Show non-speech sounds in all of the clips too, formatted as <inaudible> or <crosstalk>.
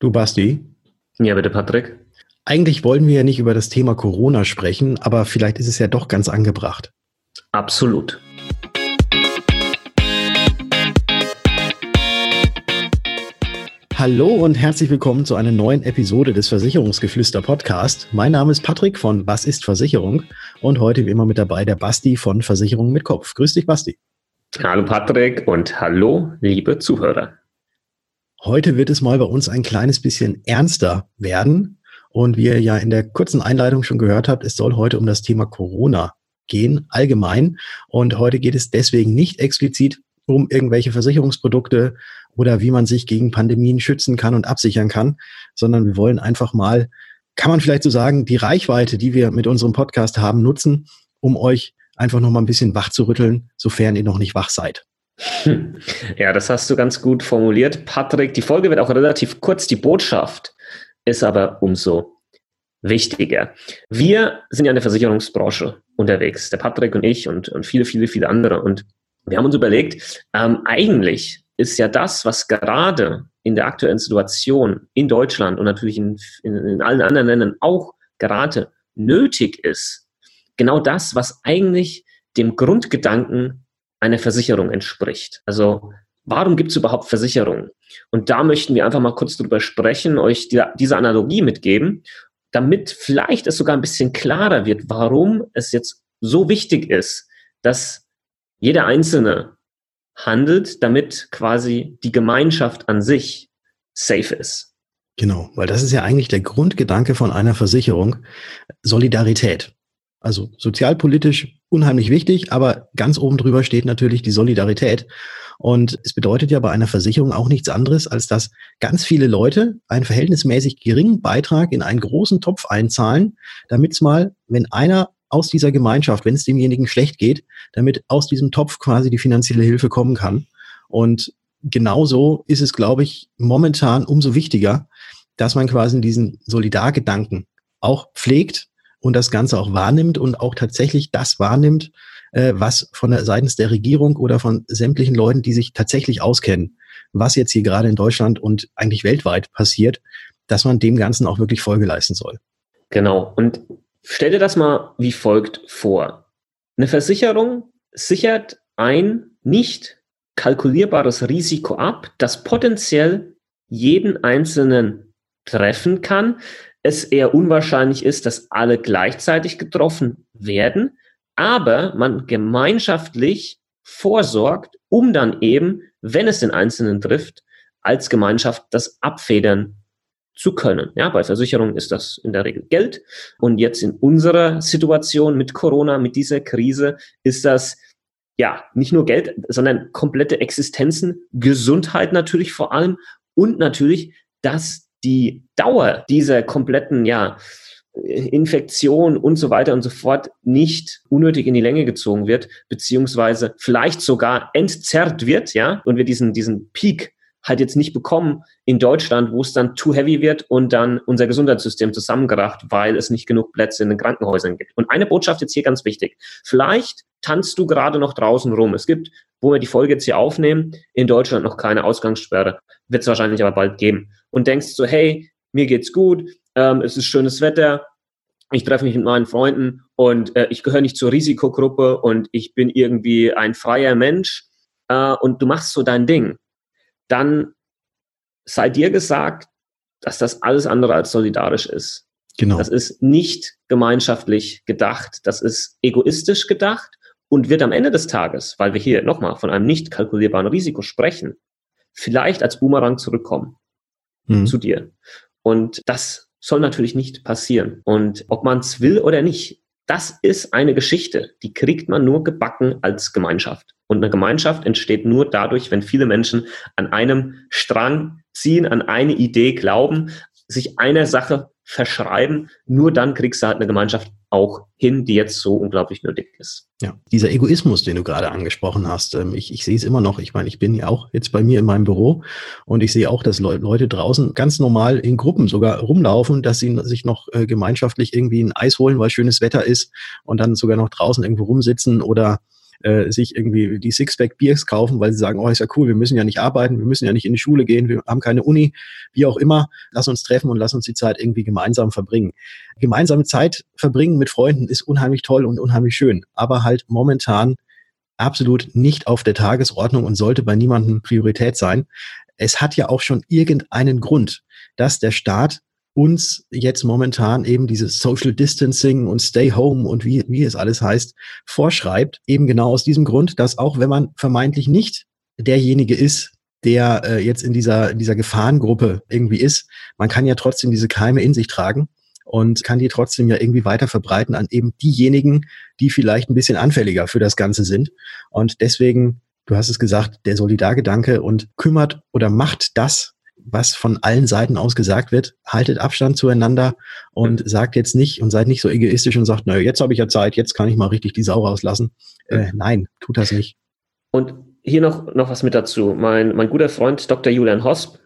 Du Basti? Ja, bitte, Patrick. Eigentlich wollen wir ja nicht über das Thema Corona sprechen, aber vielleicht ist es ja doch ganz angebracht. Absolut. Hallo und herzlich willkommen zu einer neuen Episode des Versicherungsgeflüster Podcast. Mein Name ist Patrick von Was ist Versicherung und heute wie immer mit dabei der Basti von Versicherung mit Kopf. Grüß dich, Basti. Hallo Patrick und hallo liebe Zuhörer. Heute wird es mal bei uns ein kleines bisschen ernster werden. Und wie ihr ja in der kurzen Einleitung schon gehört habt, es soll heute um das Thema Corona gehen, allgemein. Und heute geht es deswegen nicht explizit um irgendwelche Versicherungsprodukte oder wie man sich gegen Pandemien schützen kann und absichern kann, sondern wir wollen einfach mal, kann man vielleicht so sagen, die Reichweite, die wir mit unserem Podcast haben, nutzen, um euch einfach noch mal ein bisschen wach zu rütteln, sofern ihr noch nicht wach seid. Ja, das hast du ganz gut formuliert, Patrick. Die Folge wird auch relativ kurz. Die Botschaft ist aber umso wichtiger. Wir sind ja in der Versicherungsbranche unterwegs, der Patrick und ich und, und viele, viele, viele andere. Und wir haben uns überlegt, ähm, eigentlich ist ja das, was gerade in der aktuellen Situation in Deutschland und natürlich in, in, in allen anderen Ländern auch gerade nötig ist, genau das, was eigentlich dem Grundgedanken einer Versicherung entspricht. Also warum gibt es überhaupt Versicherungen? Und da möchten wir einfach mal kurz drüber sprechen, euch die, diese Analogie mitgeben, damit vielleicht es sogar ein bisschen klarer wird, warum es jetzt so wichtig ist, dass jeder Einzelne handelt, damit quasi die Gemeinschaft an sich safe ist. Genau, weil das ist ja eigentlich der Grundgedanke von einer Versicherung, Solidarität. Also sozialpolitisch unheimlich wichtig, aber ganz oben drüber steht natürlich die Solidarität. Und es bedeutet ja bei einer Versicherung auch nichts anderes, als dass ganz viele Leute einen verhältnismäßig geringen Beitrag in einen großen Topf einzahlen, damit es mal, wenn einer aus dieser Gemeinschaft, wenn es demjenigen schlecht geht, damit aus diesem Topf quasi die finanzielle Hilfe kommen kann. Und genauso ist es, glaube ich, momentan umso wichtiger, dass man quasi diesen Solidargedanken auch pflegt und das Ganze auch wahrnimmt und auch tatsächlich das wahrnimmt, äh, was von der seitens der Regierung oder von sämtlichen Leuten, die sich tatsächlich auskennen, was jetzt hier gerade in Deutschland und eigentlich weltweit passiert, dass man dem Ganzen auch wirklich Folge leisten soll. Genau. Und stell dir das mal wie folgt vor. Eine Versicherung sichert ein nicht kalkulierbares Risiko ab, das potenziell jeden Einzelnen treffen kann, es eher unwahrscheinlich ist, dass alle gleichzeitig getroffen werden, aber man gemeinschaftlich vorsorgt, um dann eben, wenn es den Einzelnen trifft, als Gemeinschaft das abfedern zu können. Ja, bei Versicherungen ist das in der Regel Geld. Und jetzt in unserer Situation mit Corona, mit dieser Krise, ist das ja nicht nur Geld, sondern komplette Existenzen, Gesundheit natürlich vor allem und natürlich das die Dauer dieser kompletten, ja, Infektion und so weiter und so fort nicht unnötig in die Länge gezogen wird, beziehungsweise vielleicht sogar entzerrt wird, ja, und wir diesen, diesen Peak halt jetzt nicht bekommen in Deutschland, wo es dann too heavy wird und dann unser Gesundheitssystem zusammengebracht, weil es nicht genug Plätze in den Krankenhäusern gibt. Und eine Botschaft jetzt hier ganz wichtig. Vielleicht tanzt du gerade noch draußen rum. Es gibt, wo wir die Folge jetzt hier aufnehmen, in Deutschland noch keine Ausgangssperre. Wird es wahrscheinlich aber bald geben. Und denkst so, hey, mir geht's gut, ähm, es ist schönes Wetter, ich treffe mich mit meinen Freunden und äh, ich gehöre nicht zur Risikogruppe und ich bin irgendwie ein freier Mensch äh, und du machst so dein Ding dann sei dir gesagt, dass das alles andere als solidarisch ist. Genau. Das ist nicht gemeinschaftlich gedacht, das ist egoistisch gedacht und wird am Ende des Tages, weil wir hier nochmal von einem nicht kalkulierbaren Risiko sprechen, vielleicht als Boomerang zurückkommen mhm. zu dir. Und das soll natürlich nicht passieren. Und ob man es will oder nicht, das ist eine Geschichte, die kriegt man nur gebacken als Gemeinschaft. Und eine Gemeinschaft entsteht nur dadurch, wenn viele Menschen an einem Strang ziehen, an eine Idee glauben, sich einer Sache verschreiben. Nur dann kriegst du halt eine Gemeinschaft auch hin, die jetzt so unglaublich nötig ist. Ja, dieser Egoismus, den du gerade angesprochen hast, ähm, ich, ich sehe es immer noch. Ich meine, ich bin ja auch jetzt bei mir in meinem Büro und ich sehe auch, dass Leute draußen ganz normal in Gruppen sogar rumlaufen, dass sie sich noch äh, gemeinschaftlich irgendwie ein Eis holen, weil schönes Wetter ist und dann sogar noch draußen irgendwo rumsitzen oder äh, sich irgendwie die Sixpack-Biers kaufen, weil sie sagen, oh, ist ja cool, wir müssen ja nicht arbeiten, wir müssen ja nicht in die Schule gehen, wir haben keine Uni, wie auch immer. Lass uns treffen und lass uns die Zeit irgendwie gemeinsam verbringen. Gemeinsame Zeit verbringen mit Freunden ist unheimlich toll und unheimlich schön, aber halt momentan absolut nicht auf der Tagesordnung und sollte bei niemandem Priorität sein. Es hat ja auch schon irgendeinen Grund, dass der Staat uns jetzt momentan eben dieses Social Distancing und Stay Home und wie, wie es alles heißt, vorschreibt. Eben genau aus diesem Grund, dass auch wenn man vermeintlich nicht derjenige ist, der äh, jetzt in dieser, in dieser Gefahrengruppe irgendwie ist, man kann ja trotzdem diese Keime in sich tragen und kann die trotzdem ja irgendwie weiter verbreiten an eben diejenigen, die vielleicht ein bisschen anfälliger für das Ganze sind. Und deswegen, du hast es gesagt, der Solidargedanke und kümmert oder macht das, was von allen Seiten aus gesagt wird, haltet Abstand zueinander und ja. sagt jetzt nicht und seid nicht so egoistisch und sagt, naja, jetzt habe ich ja Zeit, jetzt kann ich mal richtig die Sau rauslassen. Äh, nein, tut das nicht. Und hier noch, noch was mit dazu. Mein, mein guter Freund Dr. Julian Hosp,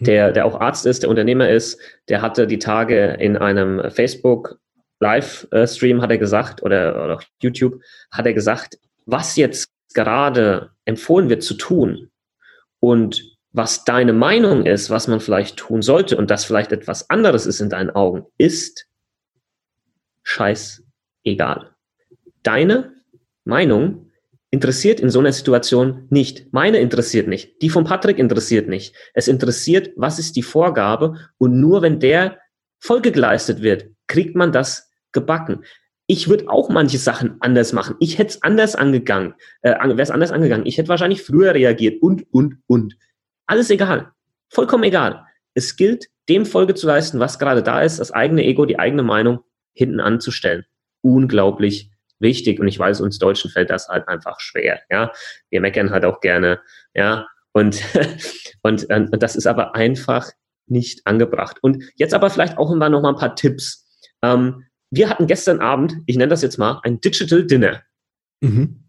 der, der auch Arzt ist, der Unternehmer ist, der hatte die Tage in einem Facebook Livestream hat er gesagt oder, oder auf YouTube hat er gesagt, was jetzt gerade empfohlen wird zu tun und was deine Meinung ist, was man vielleicht tun sollte und das vielleicht etwas anderes ist in deinen Augen, ist scheißegal. Deine Meinung interessiert in so einer Situation nicht. Meine interessiert nicht. Die von Patrick interessiert nicht. Es interessiert, was ist die Vorgabe und nur wenn der Folge geleistet wird, kriegt man das gebacken. Ich würde auch manche Sachen anders machen. Ich hätte es anders angegangen, äh, wäre es anders angegangen. Ich hätte wahrscheinlich früher reagiert und, und, und. Alles egal. Vollkommen egal. Es gilt, dem Folge zu leisten, was gerade da ist, das eigene Ego, die eigene Meinung hinten anzustellen. Unglaublich wichtig. Und ich weiß, uns Deutschen fällt das halt einfach schwer. Ja, wir meckern halt auch gerne. Ja, und, <laughs> und, und das ist aber einfach nicht angebracht. Und jetzt aber vielleicht auch immer noch mal ein paar Tipps. Ähm, wir hatten gestern Abend, ich nenne das jetzt mal, ein Digital Dinner. Mhm.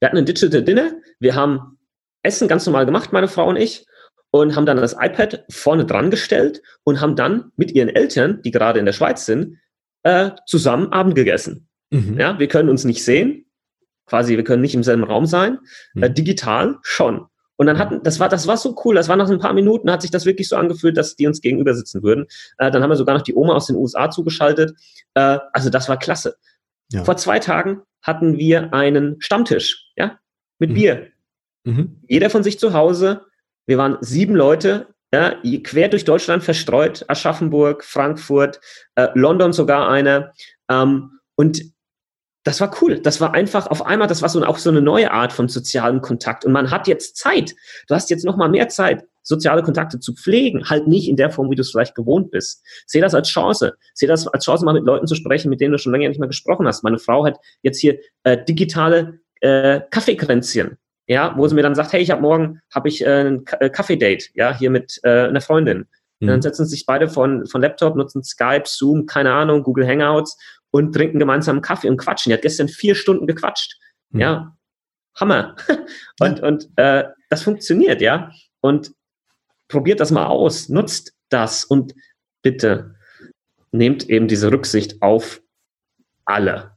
Wir hatten ein Digital Dinner. Wir haben Essen ganz normal gemacht, meine Frau und ich und haben dann das iPad vorne dran gestellt und haben dann mit ihren Eltern, die gerade in der Schweiz sind, äh, zusammen Abend gegessen. Mhm. Ja, wir können uns nicht sehen, quasi, wir können nicht im selben Raum sein, mhm. äh, digital schon. Und dann hatten, das war, das war so cool. Das war nach ein paar Minuten, hat sich das wirklich so angefühlt, dass die uns gegenüber sitzen würden. Äh, dann haben wir sogar noch die Oma aus den USA zugeschaltet. Äh, also das war klasse. Ja. Vor zwei Tagen hatten wir einen Stammtisch, ja, mit mhm. Bier. Mhm. Jeder von sich zu Hause, wir waren sieben Leute, ja, quer durch Deutschland verstreut, Aschaffenburg, Frankfurt, äh, London sogar einer. Ähm, und das war cool. Das war einfach auf einmal, das war so auch so eine neue Art von sozialem Kontakt. Und man hat jetzt Zeit. Du hast jetzt noch mal mehr Zeit, soziale Kontakte zu pflegen. Halt nicht in der Form, wie du es vielleicht gewohnt bist. Sehe das als Chance. Sehe das als Chance, mal mit Leuten zu sprechen, mit denen du schon länger nicht mehr gesprochen hast. Meine Frau hat jetzt hier äh, digitale äh, Kaffeekränzchen ja, wo sie mir dann sagt, hey, ich habe morgen habe ich äh, ein äh, Kaffee-Date, ja, hier mit äh, einer Freundin. Mhm. Dann setzen sich beide von, von Laptop, nutzen Skype, Zoom, keine Ahnung, Google Hangouts und trinken gemeinsam einen Kaffee und quatschen. Die hat gestern vier Stunden gequatscht. Mhm. Ja, Hammer. <laughs> und und äh, das funktioniert, ja. Und probiert das mal aus, nutzt das und bitte nehmt eben diese Rücksicht auf alle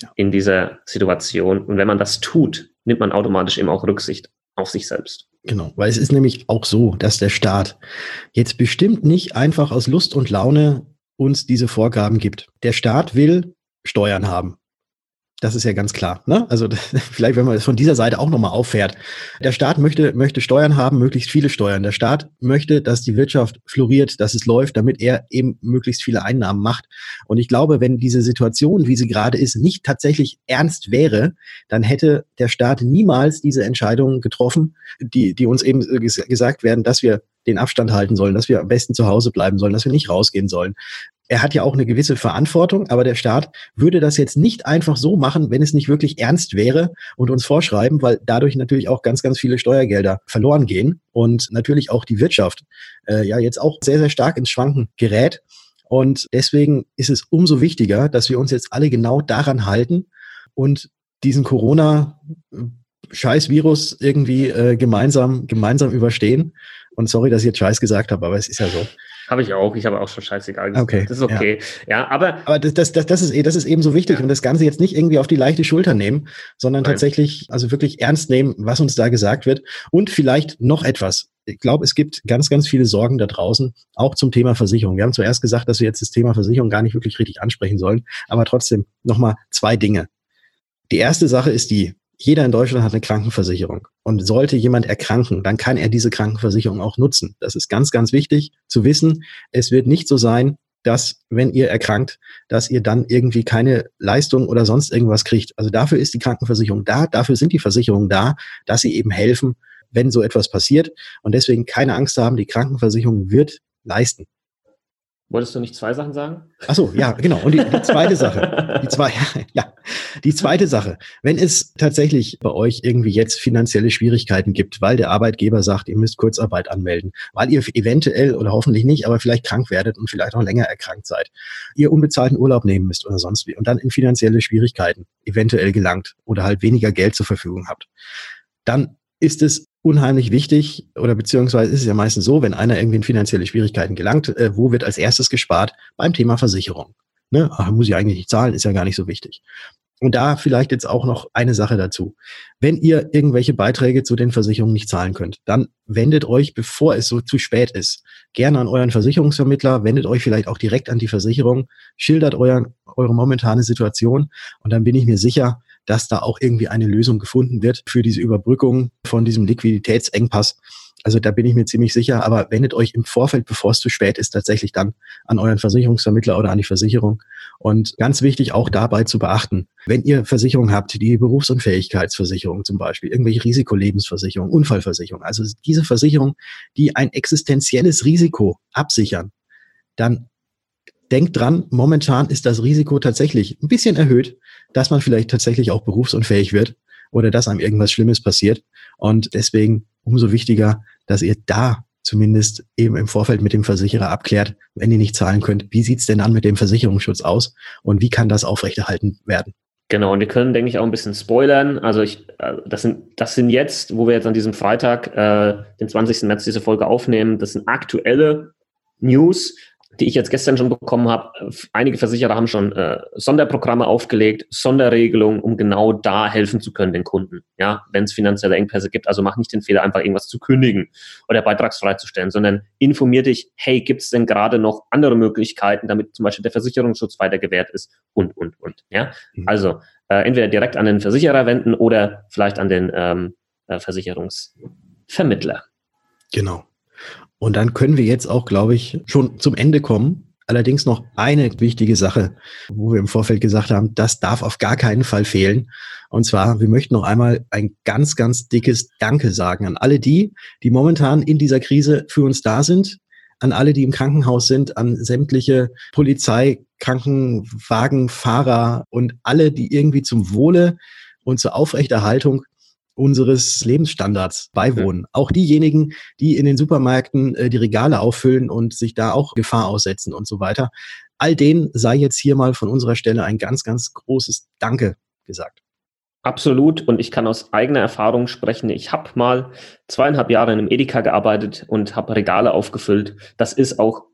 ja. in dieser Situation. Und wenn man das tut, nimmt man automatisch eben auch Rücksicht auf sich selbst. Genau, weil es ist nämlich auch so, dass der Staat jetzt bestimmt nicht einfach aus Lust und Laune uns diese Vorgaben gibt. Der Staat will Steuern haben. Das ist ja ganz klar. Ne? Also <laughs> vielleicht, wenn man es von dieser Seite auch nochmal auffährt. Der Staat möchte, möchte Steuern haben, möglichst viele Steuern. Der Staat möchte, dass die Wirtschaft floriert, dass es läuft, damit er eben möglichst viele Einnahmen macht. Und ich glaube, wenn diese Situation, wie sie gerade ist, nicht tatsächlich ernst wäre, dann hätte der Staat niemals diese Entscheidungen getroffen, die, die uns eben gesagt werden, dass wir den Abstand halten sollen, dass wir am besten zu Hause bleiben sollen, dass wir nicht rausgehen sollen, er hat ja auch eine gewisse Verantwortung, aber der Staat würde das jetzt nicht einfach so machen, wenn es nicht wirklich ernst wäre und uns vorschreiben, weil dadurch natürlich auch ganz, ganz viele Steuergelder verloren gehen und natürlich auch die Wirtschaft äh, ja jetzt auch sehr, sehr stark ins Schwanken gerät. Und deswegen ist es umso wichtiger, dass wir uns jetzt alle genau daran halten und diesen Corona Scheiß Virus irgendwie äh, gemeinsam gemeinsam überstehen. Und sorry, dass ich jetzt Scheiß gesagt habe, aber es ist ja so. Habe ich auch. Ich habe auch schon scheißegal gesagt. Okay. Das ist okay. Ja, ja aber. Aber das, das, das, das, ist, das ist eben so wichtig ja. und das Ganze jetzt nicht irgendwie auf die leichte Schulter nehmen, sondern Nein. tatsächlich, also wirklich ernst nehmen, was uns da gesagt wird. Und vielleicht noch etwas. Ich glaube, es gibt ganz, ganz viele Sorgen da draußen, auch zum Thema Versicherung. Wir haben zuerst gesagt, dass wir jetzt das Thema Versicherung gar nicht wirklich richtig ansprechen sollen, aber trotzdem nochmal zwei Dinge. Die erste Sache ist die, jeder in Deutschland hat eine Krankenversicherung. Und sollte jemand erkranken, dann kann er diese Krankenversicherung auch nutzen. Das ist ganz, ganz wichtig zu wissen. Es wird nicht so sein, dass, wenn ihr erkrankt, dass ihr dann irgendwie keine Leistung oder sonst irgendwas kriegt. Also dafür ist die Krankenversicherung da, dafür sind die Versicherungen da, dass sie eben helfen, wenn so etwas passiert. Und deswegen keine Angst haben, die Krankenversicherung wird leisten. Wolltest du nicht zwei Sachen sagen? Ach so, ja, genau. Und die, die zweite Sache, <laughs> die zwei, <laughs> ja, die zweite Sache, wenn es tatsächlich bei euch irgendwie jetzt finanzielle Schwierigkeiten gibt, weil der Arbeitgeber sagt, ihr müsst Kurzarbeit anmelden, weil ihr eventuell oder hoffentlich nicht, aber vielleicht krank werdet und vielleicht auch länger erkrankt seid, ihr unbezahlten Urlaub nehmen müsst oder sonst wie und dann in finanzielle Schwierigkeiten eventuell gelangt oder halt weniger Geld zur Verfügung habt, dann ist es unheimlich wichtig oder beziehungsweise ist es ja meistens so, wenn einer irgendwie in finanzielle Schwierigkeiten gelangt, äh, wo wird als erstes gespart? Beim Thema Versicherung. Ne? Ach, muss ich eigentlich nicht zahlen, ist ja gar nicht so wichtig. Und da vielleicht jetzt auch noch eine Sache dazu. Wenn ihr irgendwelche Beiträge zu den Versicherungen nicht zahlen könnt, dann wendet euch, bevor es so zu spät ist, gerne an euren Versicherungsvermittler, wendet euch vielleicht auch direkt an die Versicherung, schildert euer, eure momentane Situation und dann bin ich mir sicher, dass da auch irgendwie eine Lösung gefunden wird für diese Überbrückung von diesem Liquiditätsengpass. Also da bin ich mir ziemlich sicher, aber wendet euch im Vorfeld, bevor es zu spät ist, tatsächlich dann an euren Versicherungsvermittler oder an die Versicherung. Und ganz wichtig auch dabei zu beachten, wenn ihr Versicherungen habt, die Berufsunfähigkeitsversicherung zum Beispiel, irgendwelche Risikolebensversicherung, Unfallversicherung, also diese Versicherung, die ein existenzielles Risiko absichern, dann denkt dran, momentan ist das Risiko tatsächlich ein bisschen erhöht, dass man vielleicht tatsächlich auch berufsunfähig wird oder dass einem irgendwas Schlimmes passiert. Und deswegen umso wichtiger, dass ihr da zumindest eben im Vorfeld mit dem Versicherer abklärt, wenn ihr nicht zahlen könnt, wie sieht's denn dann mit dem Versicherungsschutz aus und wie kann das aufrechterhalten werden? Genau, und wir können, denke ich, auch ein bisschen spoilern. Also ich, äh, das sind, das sind jetzt, wo wir jetzt an diesem Freitag, äh, den 20. März diese Folge aufnehmen, das sind aktuelle News die ich jetzt gestern schon bekommen habe. Einige Versicherer haben schon äh, Sonderprogramme aufgelegt, Sonderregelungen, um genau da helfen zu können den Kunden, ja, wenn es finanzielle Engpässe gibt. Also mach nicht den Fehler, einfach irgendwas zu kündigen oder beitragsfrei zu stellen, sondern informier dich, hey, gibt es denn gerade noch andere Möglichkeiten, damit zum Beispiel der Versicherungsschutz weiter gewährt ist und, und, und. Ja, mhm. also äh, entweder direkt an den Versicherer wenden oder vielleicht an den ähm, äh, Versicherungsvermittler. Genau. Und dann können wir jetzt auch, glaube ich, schon zum Ende kommen. Allerdings noch eine wichtige Sache, wo wir im Vorfeld gesagt haben, das darf auf gar keinen Fall fehlen. Und zwar, wir möchten noch einmal ein ganz, ganz dickes Danke sagen an alle die, die momentan in dieser Krise für uns da sind, an alle, die im Krankenhaus sind, an sämtliche Polizei, Krankenwagenfahrer und alle, die irgendwie zum Wohle und zur Aufrechterhaltung unseres Lebensstandards beiwohnen. Mhm. Auch diejenigen, die in den Supermärkten äh, die Regale auffüllen und sich da auch Gefahr aussetzen und so weiter. All denen sei jetzt hier mal von unserer Stelle ein ganz, ganz großes Danke gesagt. Absolut. Und ich kann aus eigener Erfahrung sprechen. Ich habe mal zweieinhalb Jahre in einem Edeka gearbeitet und habe Regale aufgefüllt. Das ist auch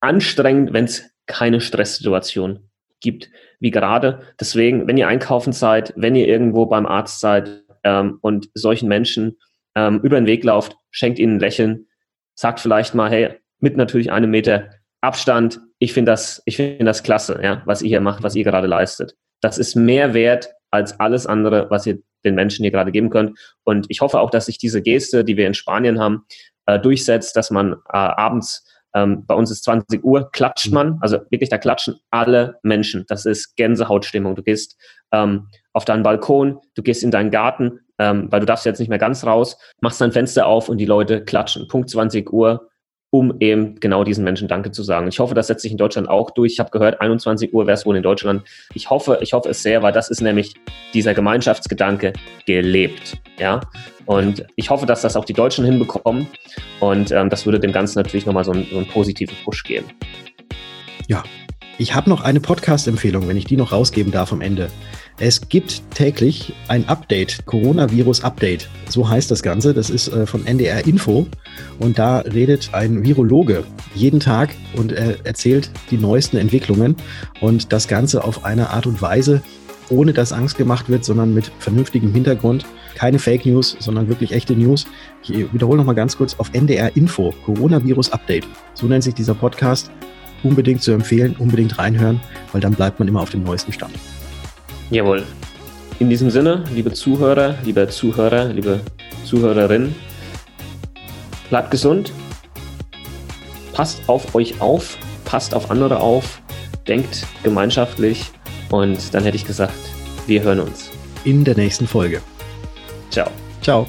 anstrengend, wenn es keine Stresssituation gibt, wie gerade. Deswegen, wenn ihr einkaufen seid, wenn ihr irgendwo beim Arzt seid, ähm, und solchen Menschen ähm, über den Weg lauft, schenkt ihnen ein Lächeln, sagt vielleicht mal, hey, mit natürlich einem Meter Abstand, ich finde das, ich finde das klasse, ja, was ihr hier macht, was ihr gerade leistet. Das ist mehr wert als alles andere, was ihr den Menschen hier gerade geben könnt. Und ich hoffe auch, dass sich diese Geste, die wir in Spanien haben, äh, durchsetzt, dass man äh, abends ähm, bei uns ist 20 Uhr, klatscht mhm. man, also wirklich, da klatschen alle Menschen. Das ist Gänsehautstimmung. Du gehst ähm, auf deinen Balkon, du gehst in deinen Garten, ähm, weil du darfst jetzt nicht mehr ganz raus, machst dein Fenster auf und die Leute klatschen. Punkt 20 Uhr, um eben genau diesen Menschen Danke zu sagen. Ich hoffe, das setzt sich in Deutschland auch durch. Ich habe gehört, 21 Uhr wäre es wohl in Deutschland. Ich hoffe, ich hoffe es sehr, weil das ist nämlich dieser Gemeinschaftsgedanke gelebt. Ja, und ich hoffe, dass das auch die Deutschen hinbekommen. Und ähm, das würde dem Ganzen natürlich nochmal so, einen, so einen positiven Push geben. Ja, ich habe noch eine Podcast-Empfehlung, wenn ich die noch rausgeben darf am Ende. Es gibt täglich ein Update, Coronavirus-Update. So heißt das Ganze. Das ist äh, von NDR Info. Und da redet ein Virologe jeden Tag und er erzählt die neuesten Entwicklungen. Und das Ganze auf eine Art und Weise, ohne dass Angst gemacht wird, sondern mit vernünftigem Hintergrund. Keine Fake News, sondern wirklich echte News. Ich wiederhole nochmal ganz kurz auf NDR Info, Coronavirus Update. So nennt sich dieser Podcast. Unbedingt zu empfehlen, unbedingt reinhören, weil dann bleibt man immer auf dem neuesten Stand. Jawohl. In diesem Sinne, liebe Zuhörer, liebe Zuhörer, liebe Zuhörerinnen, bleibt gesund, passt auf euch auf, passt auf andere auf, denkt gemeinschaftlich und dann hätte ich gesagt, wir hören uns. In der nächsten Folge. Ciao. Ciao.